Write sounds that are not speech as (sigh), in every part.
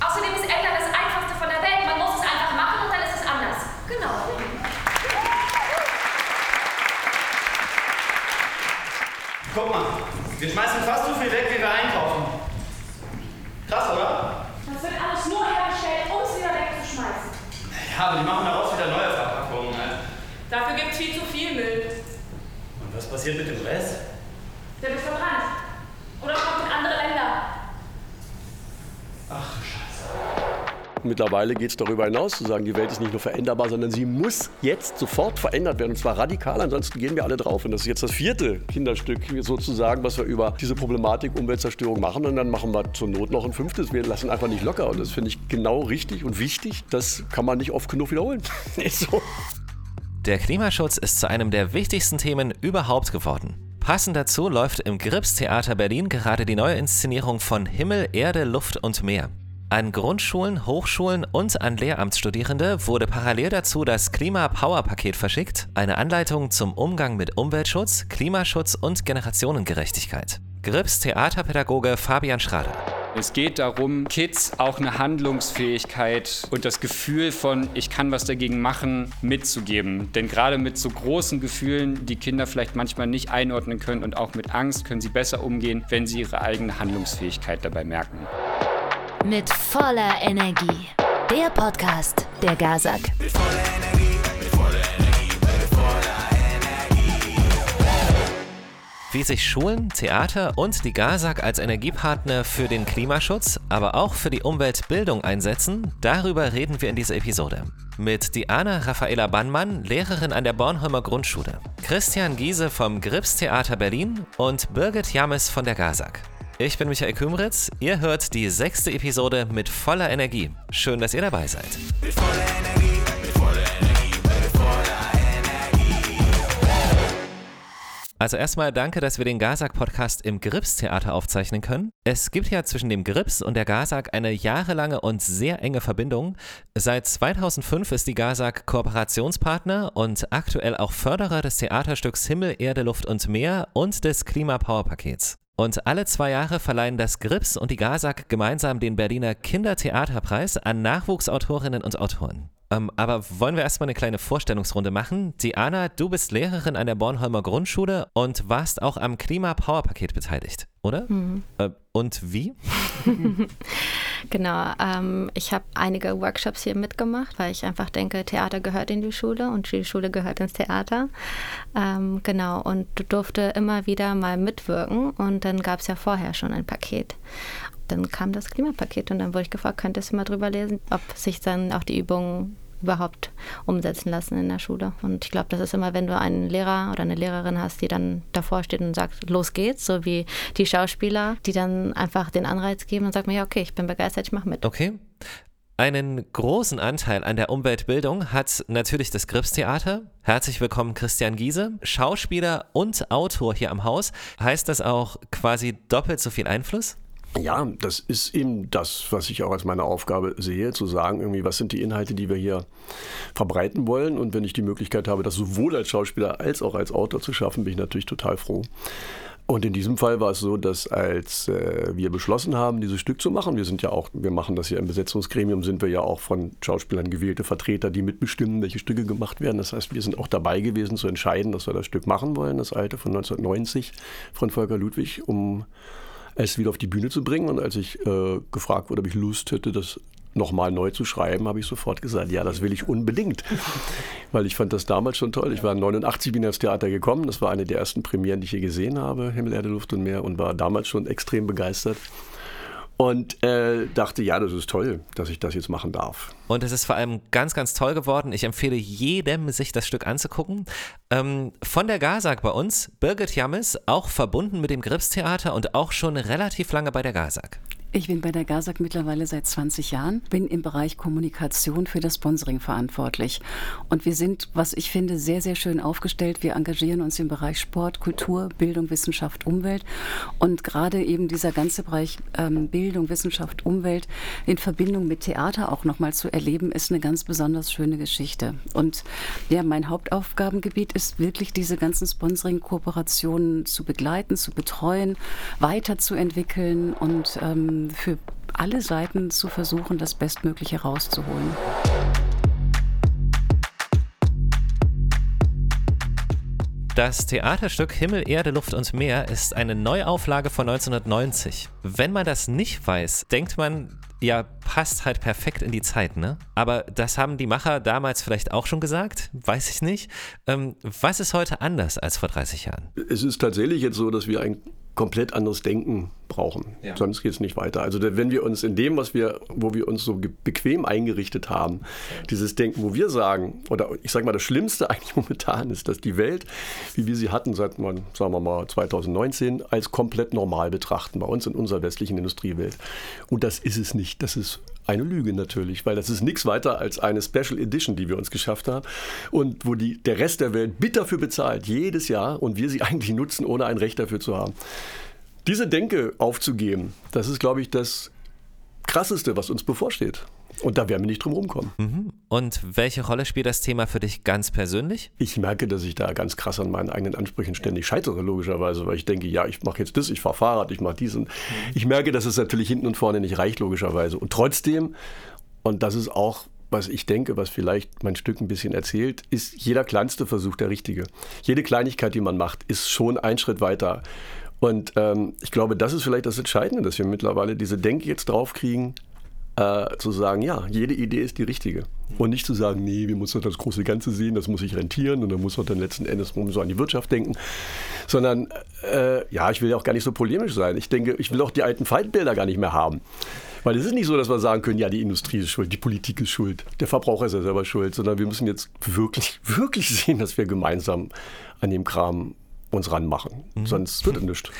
Außerdem ist Ändern das Einfachste von der Welt. Man muss es einfach machen und dann ist es anders. Genau. Guck mal, wir schmeißen fast so viel weg, wie wir einkaufen. Krass, oder? Das wird alles nur hergestellt, um es wieder wegzuschmeißen. Ja, aber die machen daraus wieder neue Verpackungen. Ne? Dafür gibt es viel zu viel Müll. Und was passiert mit dem Rest? Der wird verbrannt. Oder kommt in andere Länder. Ach, Scheiße. Mittlerweile geht es darüber hinaus, zu sagen, die Welt ist nicht nur veränderbar, sondern sie muss jetzt sofort verändert werden. Und zwar radikal, ansonsten gehen wir alle drauf. Und das ist jetzt das vierte Kinderstück sozusagen, was wir über diese Problematik Umweltzerstörung machen. Und dann machen wir zur Not noch ein fünftes. Wir lassen einfach nicht locker. Und das finde ich genau richtig und wichtig. Das kann man nicht oft genug wiederholen. (laughs) so. Der Klimaschutz ist zu einem der wichtigsten Themen überhaupt geworden. Passend dazu läuft im Grips Theater Berlin gerade die neue Inszenierung von Himmel, Erde, Luft und Meer. An Grundschulen, Hochschulen und an Lehramtsstudierende wurde parallel dazu das Klima-Power-Paket verschickt, eine Anleitung zum Umgang mit Umweltschutz, Klimaschutz und Generationengerechtigkeit. Grips Theaterpädagoge Fabian Schrader. Es geht darum, Kids auch eine Handlungsfähigkeit und das Gefühl von, ich kann was dagegen machen, mitzugeben. Denn gerade mit so großen Gefühlen, die Kinder vielleicht manchmal nicht einordnen können und auch mit Angst, können sie besser umgehen, wenn sie ihre eigene Handlungsfähigkeit dabei merken. Mit voller Energie. Der Podcast der Gazak. Wie sich Schulen, Theater und die GASAG als Energiepartner für den Klimaschutz, aber auch für die Umweltbildung einsetzen, darüber reden wir in dieser Episode. Mit Diana Raffaela Bannmann, Lehrerin an der Bornholmer Grundschule, Christian Giese vom Grips Theater Berlin und Birgit James von der GASAG. Ich bin Michael Kümritz, ihr hört die sechste Episode mit voller Energie. Schön, dass ihr dabei seid. Also erstmal danke, dass wir den Gazak-Podcast im Grips-Theater aufzeichnen können. Es gibt ja zwischen dem Grips und der Gazak eine jahrelange und sehr enge Verbindung. Seit 2005 ist die Gazak Kooperationspartner und aktuell auch Förderer des Theaterstücks Himmel, Erde, Luft und Meer und des Klima-Power-Pakets. Und alle zwei Jahre verleihen das Grips und die Gazak gemeinsam den Berliner Kindertheaterpreis an Nachwuchsautorinnen und Autoren. Ähm, aber wollen wir erstmal eine kleine Vorstellungsrunde machen? Diana, du bist Lehrerin an der Bornholmer Grundschule und warst auch am Klima-Power-Paket beteiligt, oder? Mhm. Äh, und wie? (laughs) genau, ähm, ich habe einige Workshops hier mitgemacht, weil ich einfach denke, Theater gehört in die Schule und die Schule gehört ins Theater. Ähm, genau, und du durfte immer wieder mal mitwirken und dann gab es ja vorher schon ein Paket dann kam das Klimapaket und dann wurde ich gefragt, könntest du mal drüber lesen, ob sich dann auch die Übungen überhaupt umsetzen lassen in der Schule. Und ich glaube, das ist immer, wenn du einen Lehrer oder eine Lehrerin hast, die dann davor steht und sagt, los geht's, so wie die Schauspieler, die dann einfach den Anreiz geben und sagen ja, okay, ich bin begeistert, ich mache mit. Okay. Einen großen Anteil an der Umweltbildung hat natürlich das Gripstheater. Herzlich willkommen, Christian Giese, Schauspieler und Autor hier am Haus. Heißt das auch quasi doppelt so viel Einfluss? Ja, das ist eben das, was ich auch als meine Aufgabe sehe, zu sagen, irgendwie, was sind die Inhalte, die wir hier verbreiten wollen. Und wenn ich die Möglichkeit habe, das sowohl als Schauspieler als auch als Autor zu schaffen, bin ich natürlich total froh. Und in diesem Fall war es so, dass als äh, wir beschlossen haben, dieses Stück zu machen, wir sind ja auch, wir machen das ja im Besetzungsgremium, sind wir ja auch von Schauspielern gewählte Vertreter, die mitbestimmen, welche Stücke gemacht werden. Das heißt, wir sind auch dabei gewesen zu entscheiden, dass wir das Stück machen wollen, das alte von 1990 von Volker Ludwig, um es wieder auf die Bühne zu bringen. Und als ich äh, gefragt wurde, ob ich Lust hätte, das nochmal neu zu schreiben, habe ich sofort gesagt, ja, das will ich unbedingt. (laughs) Weil ich fand das damals schon toll. Ich war 89 bin ins Theater gekommen. Das war eine der ersten Premieren, die ich hier gesehen habe, Himmel, Erde, Luft und Meer und war damals schon extrem begeistert. Und äh, dachte, ja, das ist toll, dass ich das jetzt machen darf. Und es ist vor allem ganz, ganz toll geworden. Ich empfehle jedem, sich das Stück anzugucken. Ähm, von der Gazak bei uns, Birgit Jammes, auch verbunden mit dem Gripstheater und auch schon relativ lange bei der Gazak. Ich bin bei der GASAG mittlerweile seit 20 Jahren, bin im Bereich Kommunikation für das Sponsoring verantwortlich. Und wir sind, was ich finde, sehr, sehr schön aufgestellt. Wir engagieren uns im Bereich Sport, Kultur, Bildung, Wissenschaft, Umwelt. Und gerade eben dieser ganze Bereich ähm, Bildung, Wissenschaft, Umwelt in Verbindung mit Theater auch nochmal zu erleben, ist eine ganz besonders schöne Geschichte. Und ja, mein Hauptaufgabengebiet ist wirklich diese ganzen Sponsoring-Kooperationen zu begleiten, zu betreuen, weiterzuentwickeln und ähm, für alle Seiten zu versuchen, das Bestmögliche rauszuholen. Das Theaterstück Himmel, Erde, Luft und Meer ist eine Neuauflage von 1990. Wenn man das nicht weiß, denkt man, ja, passt halt perfekt in die Zeit, ne? Aber das haben die Macher damals vielleicht auch schon gesagt, weiß ich nicht. Ähm, was ist heute anders als vor 30 Jahren? Es ist tatsächlich jetzt so, dass wir ein komplett anderes Denken brauchen. Ja. Sonst geht es nicht weiter. Also wenn wir uns in dem, was wir, wo wir uns so bequem eingerichtet haben, dieses Denken, wo wir sagen, oder ich sage mal, das Schlimmste (laughs) eigentlich momentan ist, dass die Welt, wie wir sie hatten seit, man, sagen wir mal, 2019, als komplett normal betrachten, bei uns in unserer westlichen Industriewelt. Und das ist es nicht. Das ist eine Lüge natürlich, weil das ist nichts weiter als eine Special Edition, die wir uns geschafft haben und wo die, der Rest der Welt bitter für bezahlt, jedes Jahr und wir sie (laughs) eigentlich nutzen, ohne ein Recht dafür zu haben. Diese Denke aufzugeben, das ist, glaube ich, das Krasseste, was uns bevorsteht. Und da werden wir nicht drum rumkommen. Mhm. Und welche Rolle spielt das Thema für dich ganz persönlich? Ich merke, dass ich da ganz krass an meinen eigenen Ansprüchen ständig scheitere, logischerweise, weil ich denke, ja, ich mache jetzt das, ich fahre Fahrrad, ich mache dies. Und ich merke, dass es natürlich hinten und vorne nicht reicht, logischerweise. Und trotzdem, und das ist auch was ich denke, was vielleicht mein Stück ein bisschen erzählt, ist jeder kleinste Versuch der richtige. Jede Kleinigkeit, die man macht, ist schon ein Schritt weiter. Und ähm, ich glaube, das ist vielleicht das Entscheidende, dass wir mittlerweile diese Denke jetzt draufkriegen, äh, zu sagen, ja, jede Idee ist die richtige. Und nicht zu sagen, nee, wir müssen das große Ganze sehen, das muss sich rentieren und dann muss man dann letzten Endes so an die Wirtschaft denken. Sondern, äh, ja, ich will ja auch gar nicht so polemisch sein. Ich denke, ich will auch die alten Feindbilder gar nicht mehr haben. Weil es ist nicht so, dass wir sagen können, ja, die Industrie ist schuld, die Politik ist schuld, der Verbraucher ist ja selber schuld, sondern wir müssen jetzt wirklich, wirklich sehen, dass wir gemeinsam an dem Kram uns ranmachen. Mhm. Sonst wird es nichts.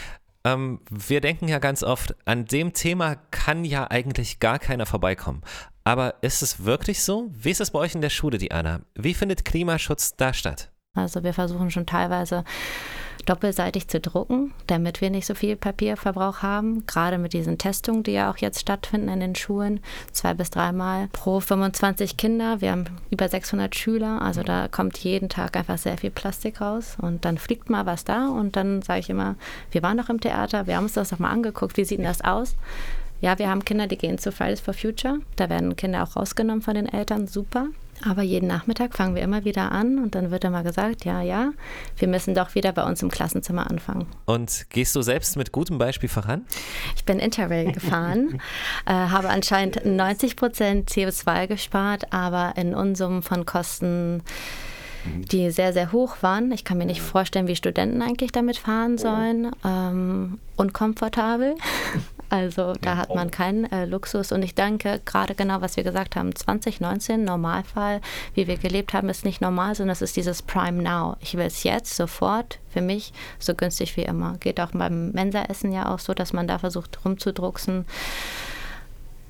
Ähm, wir denken ja ganz oft, an dem Thema kann ja eigentlich gar keiner vorbeikommen. Aber ist es wirklich so? Wie ist es bei euch in der Schule, Diana? Wie findet Klimaschutz da statt? Also wir versuchen schon teilweise doppelseitig zu drucken, damit wir nicht so viel Papierverbrauch haben. Gerade mit diesen Testungen, die ja auch jetzt stattfinden in den Schulen, zwei bis dreimal pro 25 Kinder. Wir haben über 600 Schüler, also da kommt jeden Tag einfach sehr viel Plastik raus und dann fliegt mal was da und dann sage ich immer, wir waren noch im Theater, wir haben uns das doch mal angeguckt, wie sieht denn das aus? Ja, wir haben Kinder, die gehen zu Fridays for Future. Da werden Kinder auch rausgenommen von den Eltern. Super. Aber jeden Nachmittag fangen wir immer wieder an und dann wird immer gesagt, ja, ja, wir müssen doch wieder bei uns im Klassenzimmer anfangen. Und gehst du selbst mit gutem Beispiel voran? Ich bin Interrail (laughs) gefahren, äh, habe anscheinend 90 Prozent CO2 gespart, aber in Unsummen von Kosten die sehr, sehr hoch waren. Ich kann mir nicht vorstellen, wie Studenten eigentlich damit fahren sollen. Ähm, unkomfortabel. (laughs) Also da hat man keinen äh, Luxus. Und ich denke, gerade genau, was wir gesagt haben, 2019, Normalfall, wie wir gelebt haben, ist nicht normal, sondern es ist dieses Prime Now. Ich will es jetzt, sofort, für mich, so günstig wie immer. Geht auch beim Mensaessen ja auch so, dass man da versucht rumzudrucksen.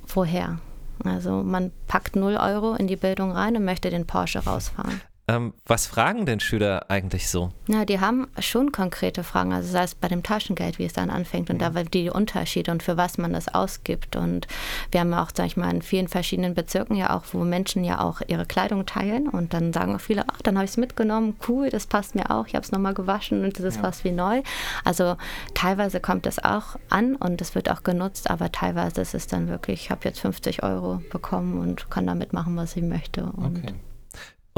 Woher? Also man packt 0 Euro in die Bildung rein und möchte den Porsche rausfahren. Ähm, was fragen denn Schüler eigentlich so? Na, die haben schon konkrete Fragen, also sei es bei dem Taschengeld, wie es dann anfängt und da die Unterschiede und für was man das ausgibt. Und wir haben auch, sag ich mal, in vielen verschiedenen Bezirken ja auch, wo Menschen ja auch ihre Kleidung teilen und dann sagen auch viele, ach, dann habe ich es mitgenommen, cool, das passt mir auch, ich habe es nochmal gewaschen und das ist ja. fast wie neu. Also teilweise kommt das auch an und es wird auch genutzt, aber teilweise ist es dann wirklich, ich habe jetzt 50 Euro bekommen und kann damit machen, was ich möchte. Okay.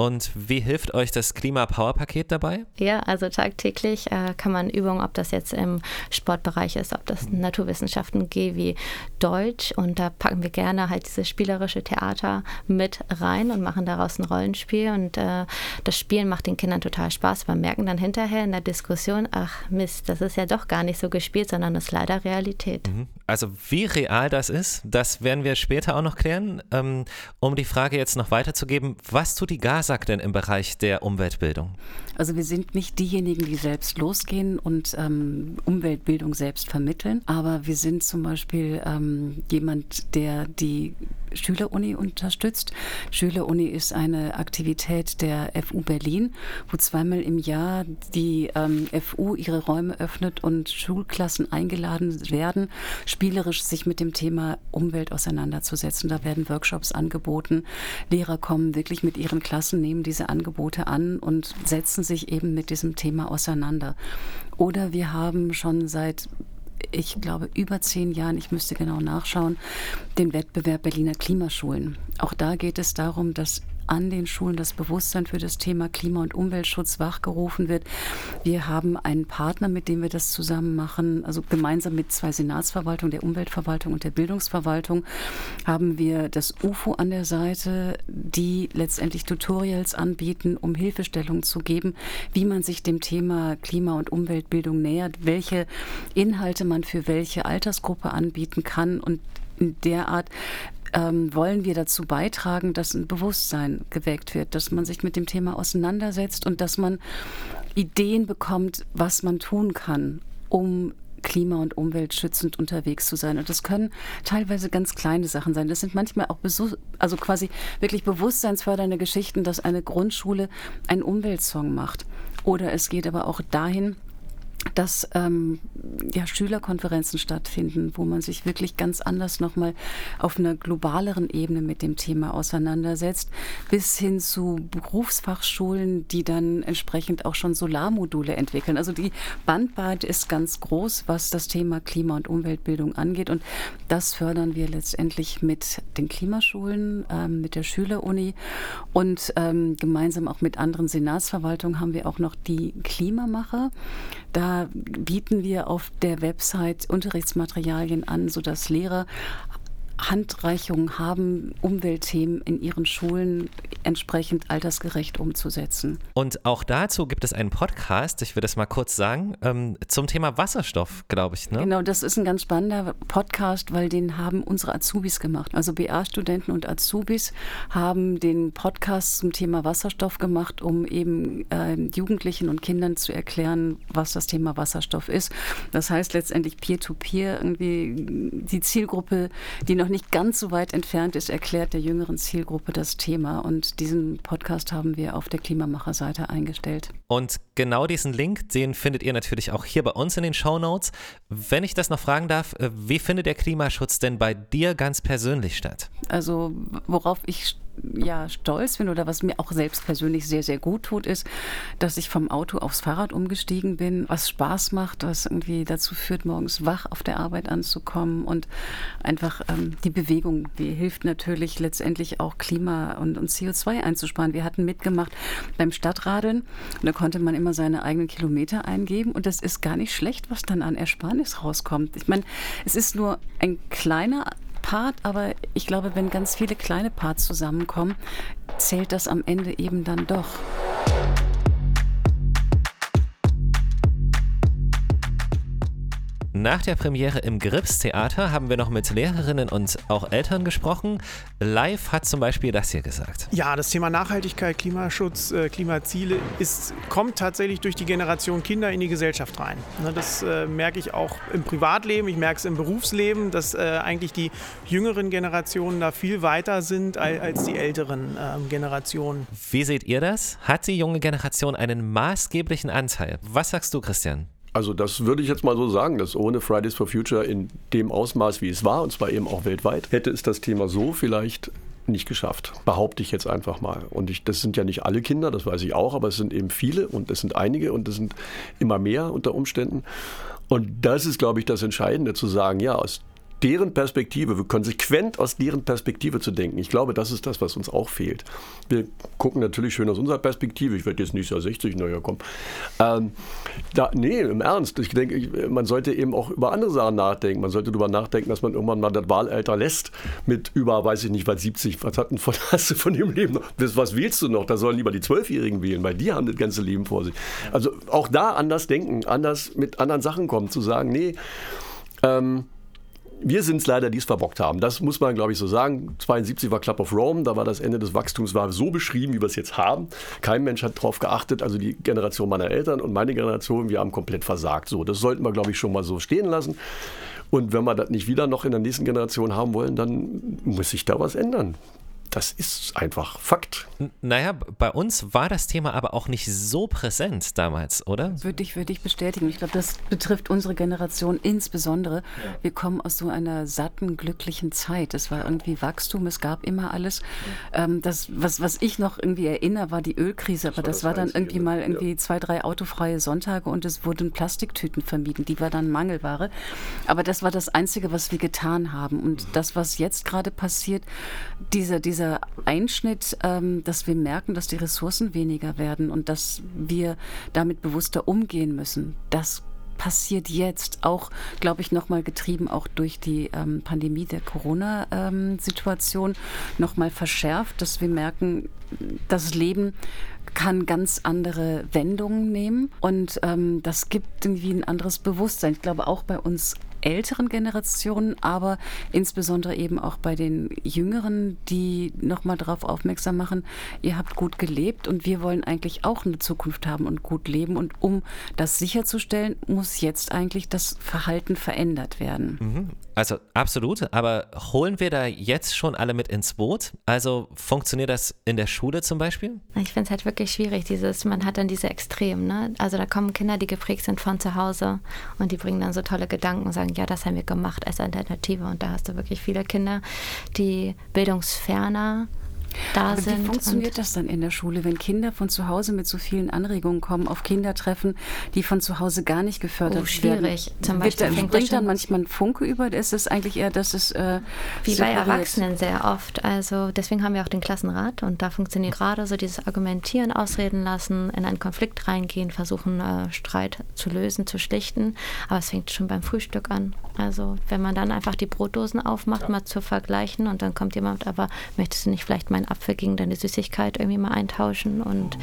Und wie hilft euch das Klima-Power-Paket dabei? Ja, also tagtäglich äh, kann man Übungen, ob das jetzt im Sportbereich ist, ob das mhm. Naturwissenschaften geht wie Deutsch. Und da packen wir gerne halt dieses spielerische Theater mit rein und machen daraus ein Rollenspiel. Und äh, das Spielen macht den Kindern total Spaß. Wir merken dann hinterher in der Diskussion, ach Mist, das ist ja doch gar nicht so gespielt, sondern das ist leider Realität. Mhm. Also wie real das ist, das werden wir später auch noch klären. Ähm, um die Frage jetzt noch weiterzugeben, was tut die GASAG denn im Bereich der Umweltbildung? Also wir sind nicht diejenigen, die selbst losgehen und ähm, Umweltbildung selbst vermitteln, aber wir sind zum Beispiel ähm, jemand, der die Schüleruni unterstützt. Schüleruni ist eine Aktivität der FU Berlin, wo zweimal im Jahr die ähm, FU ihre Räume öffnet und Schulklassen eingeladen werden, spielerisch sich mit dem Thema Umwelt auseinanderzusetzen. Da werden Workshops angeboten. Lehrer kommen wirklich mit ihren Klassen, nehmen diese Angebote an und setzen sich eben mit diesem Thema auseinander. Oder wir haben schon seit ich glaube, über zehn Jahren, ich müsste genau nachschauen, den Wettbewerb Berliner Klimaschulen. Auch da geht es darum, dass an den Schulen das Bewusstsein für das Thema Klima- und Umweltschutz wachgerufen wird. Wir haben einen Partner, mit dem wir das zusammen machen, also gemeinsam mit zwei Senatsverwaltungen, der Umweltverwaltung und der Bildungsverwaltung, haben wir das UFO an der Seite, die letztendlich Tutorials anbieten, um Hilfestellung zu geben, wie man sich dem Thema Klima- und Umweltbildung nähert, welche Inhalte man für welche Altersgruppe anbieten kann und in der Art ähm, wollen wir dazu beitragen, dass ein Bewusstsein geweckt wird, dass man sich mit dem Thema auseinandersetzt und dass man Ideen bekommt, was man tun kann, um klima- und umweltschützend unterwegs zu sein. Und das können teilweise ganz kleine Sachen sein. Das sind manchmal auch Besuch, also quasi wirklich bewusstseinsfördernde Geschichten, dass eine Grundschule einen Umweltsong macht. Oder es geht aber auch dahin, dass ähm, ja, Schülerkonferenzen stattfinden, wo man sich wirklich ganz anders nochmal auf einer globaleren Ebene mit dem Thema auseinandersetzt, bis hin zu Berufsfachschulen, die dann entsprechend auch schon Solarmodule entwickeln. Also die Bandbreite ist ganz groß, was das Thema Klima- und Umweltbildung angeht. Und das fördern wir letztendlich mit den Klimaschulen, ähm, mit der Schüleruni und ähm, gemeinsam auch mit anderen Senatsverwaltungen haben wir auch noch die Klimamacher. Da bieten wir auf der Website Unterrichtsmaterialien an, sodass Lehrer Handreichungen haben, Umweltthemen in ihren Schulen entsprechend altersgerecht umzusetzen. Und auch dazu gibt es einen Podcast, ich will das mal kurz sagen, ähm, zum Thema Wasserstoff, glaube ich. Ne? Genau, das ist ein ganz spannender Podcast, weil den haben unsere Azubis gemacht. Also BA-Studenten und Azubis haben den Podcast zum Thema Wasserstoff gemacht, um eben äh, Jugendlichen und Kindern zu erklären, was das Thema Wasserstoff ist. Das heißt letztendlich Peer-to-Peer, -Peer, irgendwie die Zielgruppe, die noch nicht ganz so weit entfernt ist, erklärt der jüngeren Zielgruppe das Thema. Und diesen Podcast haben wir auf der Klimamacher-Seite eingestellt. Und genau diesen Link, den findet ihr natürlich auch hier bei uns in den Show Notes. Wenn ich das noch fragen darf, äh, wie findet der Klimaschutz denn bei dir ganz persönlich statt? Also worauf ich ja, stolz bin oder was mir auch selbst persönlich sehr, sehr gut tut, ist, dass ich vom Auto aufs Fahrrad umgestiegen bin, was Spaß macht, was irgendwie dazu führt, morgens wach auf der Arbeit anzukommen und einfach ähm, die Bewegung, die hilft natürlich letztendlich auch Klima und, und CO2 einzusparen. Wir hatten mitgemacht beim Stadtradeln und da konnte man immer seine eigenen Kilometer eingeben und das ist gar nicht schlecht, was dann an Ersparnis rauskommt. Ich meine, es ist nur ein kleiner Part, aber ich glaube, wenn ganz viele kleine Parts zusammenkommen, zählt das am Ende eben dann doch. Nach der Premiere im Grips Theater haben wir noch mit Lehrerinnen und auch Eltern gesprochen. Live hat zum Beispiel das hier gesagt. Ja, das Thema Nachhaltigkeit, Klimaschutz, äh, Klimaziele ist, kommt tatsächlich durch die Generation Kinder in die Gesellschaft rein. Ne, das äh, merke ich auch im Privatleben, ich merke es im Berufsleben, dass äh, eigentlich die jüngeren Generationen da viel weiter sind als die älteren ähm, Generationen. Wie seht ihr das? Hat die junge Generation einen maßgeblichen Anteil? Was sagst du, Christian? Also das würde ich jetzt mal so sagen, dass ohne Fridays for Future in dem Ausmaß, wie es war, und zwar eben auch weltweit, hätte es das Thema so vielleicht nicht geschafft. Behaupte ich jetzt einfach mal. Und ich, das sind ja nicht alle Kinder, das weiß ich auch, aber es sind eben viele und es sind einige und es sind immer mehr unter Umständen. Und das ist, glaube ich, das Entscheidende, zu sagen, ja, aus deren Perspektive, konsequent aus deren Perspektive zu denken. Ich glaube, das ist das, was uns auch fehlt. Wir gucken natürlich schön aus unserer Perspektive. Ich werde jetzt nicht so 60, naja, komm. Ähm, da, nee, im Ernst. Ich denke, man sollte eben auch über andere Sachen nachdenken. Man sollte darüber nachdenken, dass man irgendwann mal das Wahlalter lässt mit über, weiß ich nicht, was 70. Was hat denn von, (laughs) hast du von dem Leben noch? Was wählst du noch? Da sollen lieber die Zwölfjährigen wählen, weil die haben das ganze Leben vor sich. Also auch da anders denken, anders mit anderen Sachen kommen, zu sagen, nee, ähm, wir sind es leider, die es verbockt haben. Das muss man, glaube ich, so sagen. 72 war Club of Rome, da war das Ende des Wachstums war so beschrieben, wie wir es jetzt haben. Kein Mensch hat darauf geachtet, also die Generation meiner Eltern und meine Generation, wir haben komplett versagt. So, das sollten wir, glaube ich, schon mal so stehen lassen. Und wenn wir das nicht wieder noch in der nächsten Generation haben wollen, dann muss sich da was ändern. Das ist einfach Fakt. N naja, bei uns war das Thema aber auch nicht so präsent damals, oder? Würde ich, würde ich bestätigen. Ich glaube, das betrifft unsere Generation insbesondere. Ja. Wir kommen aus so einer satten, glücklichen Zeit. Es war irgendwie Wachstum, es gab immer alles. Ja. Ähm, das, was, was ich noch irgendwie erinnere, war die Ölkrise, aber das, das war, dann irgendwie mal irgendwie ja. zwei, drei autofreie Sonntage und es wurden Plastiktüten vermieden. Die war dann Mangelware. Aber das war das Einzige, was wir getan haben. Und das, was jetzt gerade passiert, dieser, dieser Einschnitt, ähm, dass wir merken, dass die Ressourcen weniger werden und dass wir damit bewusster umgehen müssen, das passiert jetzt auch, glaube ich, nochmal getrieben auch durch die ähm, Pandemie der Corona-Situation, ähm, nochmal verschärft, dass wir merken, das Leben kann ganz andere Wendungen nehmen und ähm, das gibt irgendwie ein anderes Bewusstsein. Ich glaube auch bei uns älteren Generationen, aber insbesondere eben auch bei den Jüngeren, die nochmal darauf aufmerksam machen, ihr habt gut gelebt und wir wollen eigentlich auch eine Zukunft haben und gut leben. Und um das sicherzustellen, muss jetzt eigentlich das Verhalten verändert werden. Mhm. Also absolut, aber holen wir da jetzt schon alle mit ins Boot? Also funktioniert das in der Schule zum Beispiel? Ich finde es halt wirklich schwierig, dieses, man hat dann diese Extremen, ne? Also da kommen Kinder, die geprägt sind von zu Hause und die bringen dann so tolle Gedanken und sagen, ja, das haben wir gemacht als Alternative. Und da hast du wirklich viele Kinder, die bildungsferner da Aber sind. Wie funktioniert das dann in der Schule, wenn Kinder von zu Hause mit so vielen Anregungen kommen, auf Kindertreffen, die von zu Hause gar nicht gefördert oh, schwierig. werden? Schwierig. Zum Beispiel Wird, bringt dann manchmal ein Funke über? Ist es eigentlich eher, dass es äh, wie bei Erwachsenen sehr oft. Also deswegen haben wir auch den Klassenrat und da funktioniert gerade so dieses Argumentieren, ausreden lassen, in einen Konflikt reingehen, versuchen äh, Streit zu lösen, zu schlichten. Aber es fängt schon beim Frühstück an. Also wenn man dann einfach die Brotdosen aufmacht, ja. mal zu vergleichen und dann kommt jemand, aber möchtest du nicht vielleicht meinen Apfel gegen deine Süßigkeit irgendwie mal eintauschen und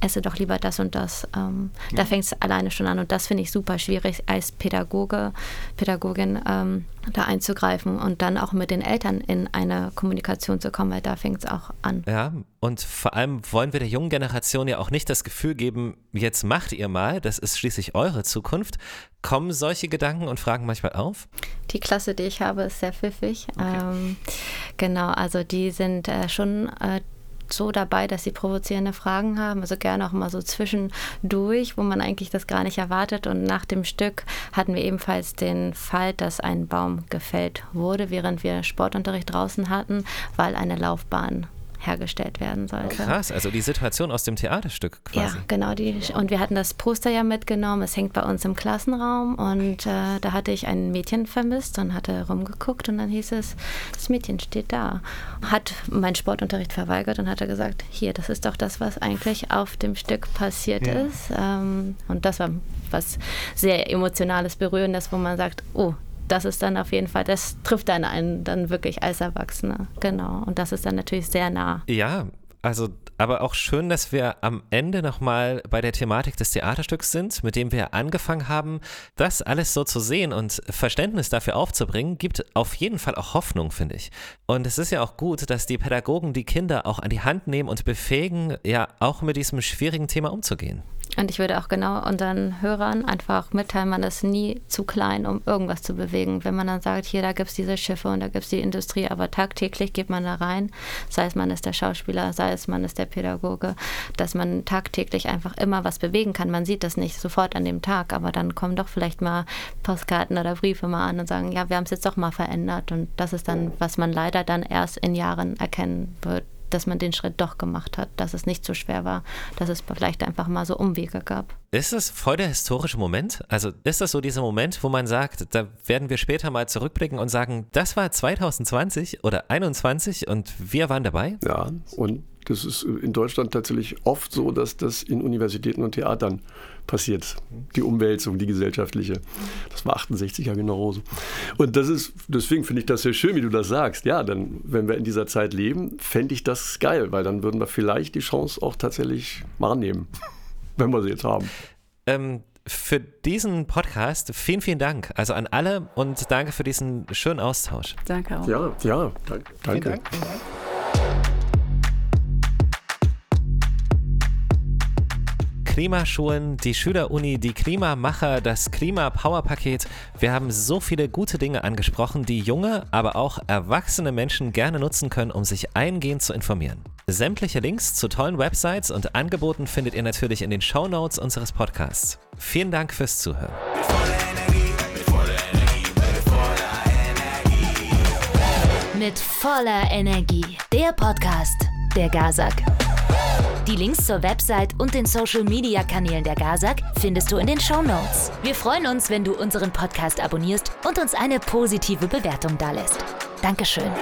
esse doch lieber das und das. Ähm, ja. Da fängt es alleine schon an und das finde ich super schwierig als Pädagoge, Pädagogin ähm, da einzugreifen und dann auch mit den Eltern in eine Kommunikation zu kommen, weil da fängt es auch an. Ja, und vor allem wollen wir der jungen Generation ja auch nicht das Gefühl geben, jetzt macht ihr mal, das ist schließlich eure Zukunft. Kommen solche Gedanken und Fragen manchmal auf? Die Klasse, die ich habe, ist sehr pfiffig. Okay. Ähm, genau, also die sind äh, schon äh, so dabei, dass sie provozierende Fragen haben, also gerne auch mal so zwischendurch, wo man eigentlich das gar nicht erwartet. Und nach dem Stück hatten wir ebenfalls den Fall, dass ein Baum gefällt wurde, während wir Sportunterricht draußen hatten, weil eine Laufbahn hergestellt werden sollte. Krass, also die Situation aus dem Theaterstück quasi. Ja, genau. Die, und wir hatten das Poster ja mitgenommen. Es hängt bei uns im Klassenraum und äh, da hatte ich ein Mädchen vermisst und hatte rumgeguckt und dann hieß es, das Mädchen steht da. Hat meinen Sportunterricht verweigert und hatte gesagt, hier, das ist doch das, was eigentlich auf dem Stück passiert ja. ist. Ähm, und das war was sehr emotionales, berührendes, wo man sagt, oh, das ist dann auf jeden Fall, das trifft dann einen dann wirklich als Erwachsener. Genau. Und das ist dann natürlich sehr nah. Ja, also aber auch schön, dass wir am Ende nochmal bei der Thematik des Theaterstücks sind, mit dem wir angefangen haben. Das alles so zu sehen und Verständnis dafür aufzubringen, gibt auf jeden Fall auch Hoffnung, finde ich. Und es ist ja auch gut, dass die Pädagogen die Kinder auch an die Hand nehmen und befähigen, ja auch mit diesem schwierigen Thema umzugehen. Und ich würde auch genau unseren Hörern einfach mitteilen, man ist nie zu klein, um irgendwas zu bewegen. Wenn man dann sagt, hier, da gibt es diese Schiffe und da gibt es die Industrie, aber tagtäglich geht man da rein, sei es man ist der Schauspieler, sei es man ist der Pädagoge, dass man tagtäglich einfach immer was bewegen kann. Man sieht das nicht sofort an dem Tag, aber dann kommen doch vielleicht mal Postkarten oder Briefe mal an und sagen, ja, wir haben es jetzt doch mal verändert. Und das ist dann, was man leider dann erst in Jahren erkennen wird dass man den Schritt doch gemacht hat, dass es nicht so schwer war, dass es vielleicht einfach mal so Umwege gab. Ist das voll der historische Moment? Also ist das so dieser Moment, wo man sagt, da werden wir später mal zurückblicken und sagen, das war 2020 oder 2021 und wir waren dabei? Ja, und das ist in Deutschland tatsächlich oft so, dass das in Universitäten und Theatern passiert. Die Umwälzung, die gesellschaftliche. Das war 68 ja genauso. Und das ist, deswegen finde ich das sehr schön, wie du das sagst. Ja, dann, wenn wir in dieser Zeit leben, fände ich das geil, weil dann würden wir vielleicht die Chance auch tatsächlich wahrnehmen, (laughs) wenn wir sie jetzt haben. Ähm, für diesen Podcast vielen, vielen Dank. Also an alle und danke für diesen schönen Austausch. Danke auch. Ja, ja, danke. Vielen Dank. Vielen Dank. Klimaschulen, die Schüleruni, die Klimamacher, das Klima-Power-Paket. Wir haben so viele gute Dinge angesprochen, die junge, aber auch erwachsene Menschen gerne nutzen können, um sich eingehend zu informieren. Sämtliche Links zu tollen Websites und Angeboten findet ihr natürlich in den Show Notes unseres Podcasts. Vielen Dank fürs Zuhören. Mit voller Energie. Der Podcast der Gazak. Die Links zur Website und den Social Media Kanälen der Gazak findest du in den Show Notes. Wir freuen uns, wenn du unseren Podcast abonnierst und uns eine positive Bewertung dalässt. Dankeschön.